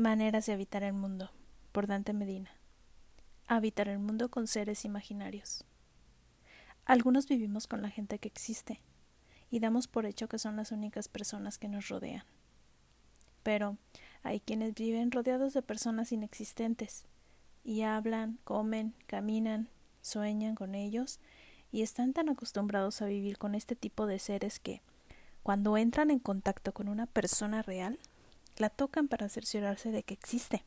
Maneras de habitar el mundo, por Dante Medina. Habitar el mundo con seres imaginarios. Algunos vivimos con la gente que existe y damos por hecho que son las únicas personas que nos rodean. Pero hay quienes viven rodeados de personas inexistentes y hablan, comen, caminan, sueñan con ellos y están tan acostumbrados a vivir con este tipo de seres que, cuando entran en contacto con una persona real, la tocan para cerciorarse de que existe.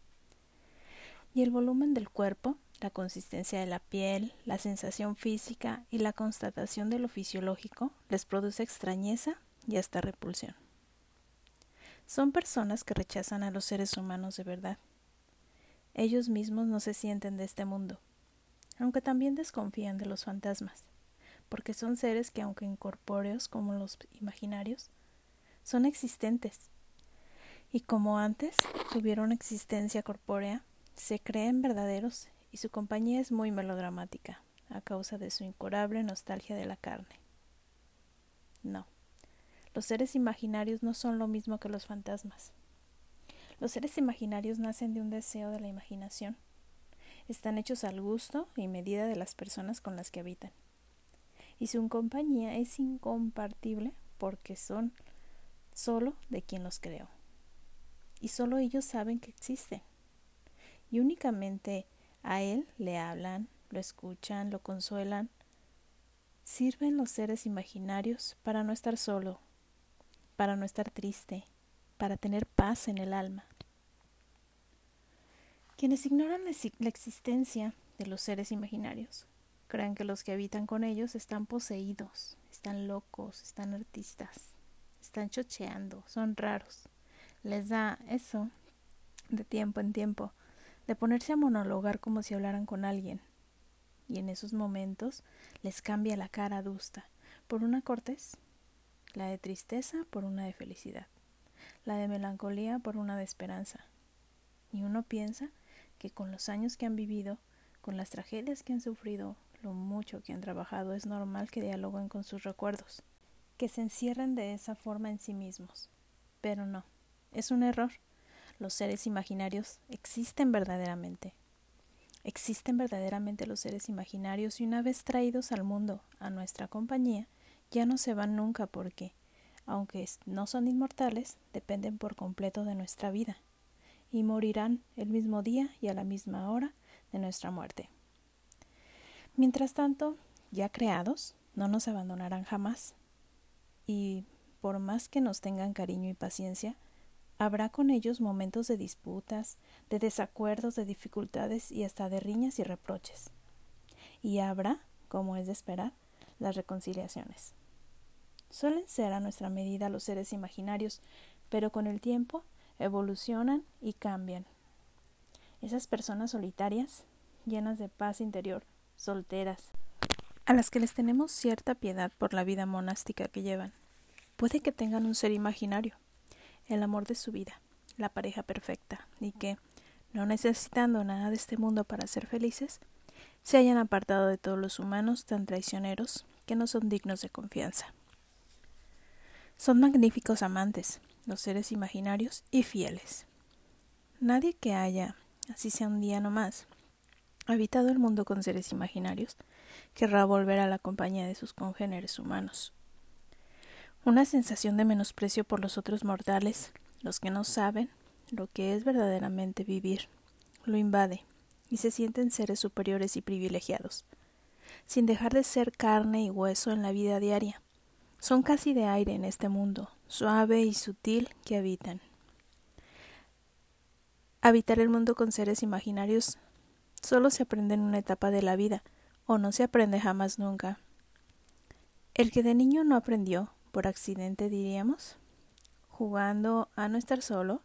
Y el volumen del cuerpo, la consistencia de la piel, la sensación física y la constatación de lo fisiológico les produce extrañeza y hasta repulsión. Son personas que rechazan a los seres humanos de verdad. Ellos mismos no se sienten de este mundo, aunque también desconfían de los fantasmas, porque son seres que, aunque incorpóreos como los imaginarios, son existentes y como antes tuvieron existencia corpórea, se creen verdaderos y su compañía es muy melodramática a causa de su incurable nostalgia de la carne. No, los seres imaginarios no son lo mismo que los fantasmas. Los seres imaginarios nacen de un deseo de la imaginación. Están hechos al gusto y medida de las personas con las que habitan. Y su compañía es incompartible porque son solo de quien los creó y solo ellos saben que existe. Y únicamente a él le hablan, lo escuchan, lo consuelan. Sirven los seres imaginarios para no estar solo, para no estar triste, para tener paz en el alma. Quienes ignoran la existencia de los seres imaginarios creen que los que habitan con ellos están poseídos, están locos, están artistas, están chocheando, son raros les da eso de tiempo en tiempo, de ponerse a monologar como si hablaran con alguien. Y en esos momentos les cambia la cara adusta, por una cortés, la de tristeza por una de felicidad, la de melancolía por una de esperanza. Y uno piensa que con los años que han vivido, con las tragedias que han sufrido, lo mucho que han trabajado, es normal que dialoguen con sus recuerdos, que se encierren de esa forma en sí mismos. Pero no, es un error. Los seres imaginarios existen verdaderamente. Existen verdaderamente los seres imaginarios y una vez traídos al mundo, a nuestra compañía, ya no se van nunca porque, aunque no son inmortales, dependen por completo de nuestra vida y morirán el mismo día y a la misma hora de nuestra muerte. Mientras tanto, ya creados, no nos abandonarán jamás y por más que nos tengan cariño y paciencia, Habrá con ellos momentos de disputas, de desacuerdos, de dificultades y hasta de riñas y reproches. Y habrá, como es de esperar, las reconciliaciones. Suelen ser a nuestra medida los seres imaginarios, pero con el tiempo evolucionan y cambian. Esas personas solitarias, llenas de paz interior, solteras, a las que les tenemos cierta piedad por la vida monástica que llevan, puede que tengan un ser imaginario, el amor de su vida, la pareja perfecta, y que, no necesitando nada de este mundo para ser felices, se hayan apartado de todos los humanos tan traicioneros que no son dignos de confianza. Son magníficos amantes, los seres imaginarios y fieles. Nadie que haya, así sea un día no más, habitado el mundo con seres imaginarios, querrá volver a la compañía de sus congéneres humanos. Una sensación de menosprecio por los otros mortales, los que no saben lo que es verdaderamente vivir, lo invade y se sienten seres superiores y privilegiados, sin dejar de ser carne y hueso en la vida diaria. Son casi de aire en este mundo, suave y sutil que habitan. Habitar el mundo con seres imaginarios solo se aprende en una etapa de la vida, o no se aprende jamás nunca. El que de niño no aprendió, por accidente diríamos, jugando a no estar solo,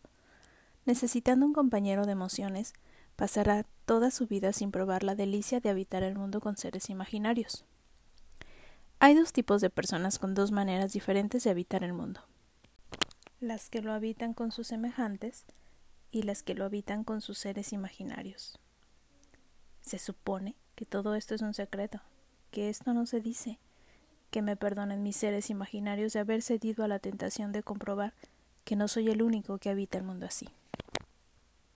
necesitando un compañero de emociones, pasará toda su vida sin probar la delicia de habitar el mundo con seres imaginarios. Hay dos tipos de personas con dos maneras diferentes de habitar el mundo. Las que lo habitan con sus semejantes y las que lo habitan con sus seres imaginarios. Se supone que todo esto es un secreto, que esto no se dice, que me perdonen mis seres imaginarios de haber cedido a la tentación de comprobar que no soy el único que habita el mundo así.